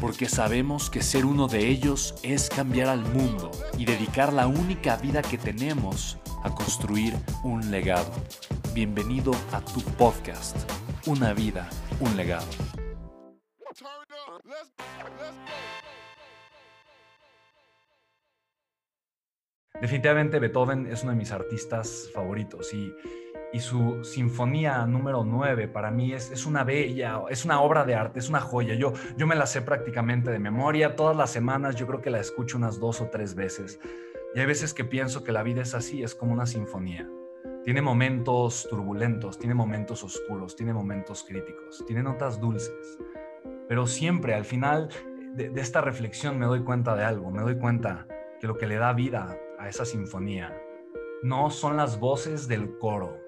porque sabemos que ser uno de ellos es cambiar al mundo y dedicar la única vida que tenemos a construir un legado. Bienvenido a tu podcast, Una vida, un legado. Definitivamente Beethoven es uno de mis artistas favoritos y y su sinfonía número 9 para mí es, es, una bella, es una obra de arte, es una joya. Yo, yo me la sé prácticamente de memoria, todas las semanas yo creo que la escucho unas dos o tres veces. Y hay veces que pienso que la vida es así, es como una sinfonía. Tiene momentos turbulentos, tiene momentos oscuros, tiene momentos críticos, tiene notas dulces. Pero siempre al final de, de esta reflexión me doy cuenta de algo, me doy cuenta que lo que le da vida a esa sinfonía no son las voces del coro,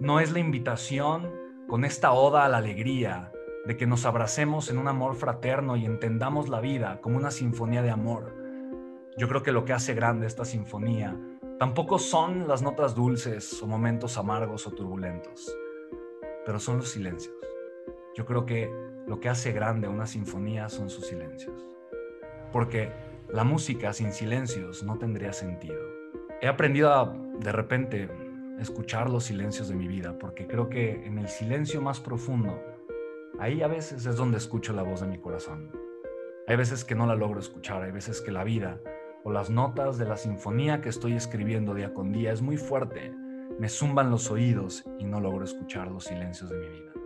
no es la invitación con esta oda a la alegría de que nos abracemos en un amor fraterno y entendamos la vida como una sinfonía de amor. Yo creo que lo que hace grande esta sinfonía tampoco son las notas dulces o momentos amargos o turbulentos, pero son los silencios. Yo creo que lo que hace grande una sinfonía son sus silencios. Porque la música sin silencios no tendría sentido. He aprendido de repente, escuchar los silencios de mi vida, porque creo que en el silencio más profundo, ahí a veces es donde escucho la voz de mi corazón. Hay veces que no la logro escuchar, hay veces que la vida o las notas de la sinfonía que estoy escribiendo día con día es muy fuerte, me zumban los oídos y no logro escuchar los silencios de mi vida.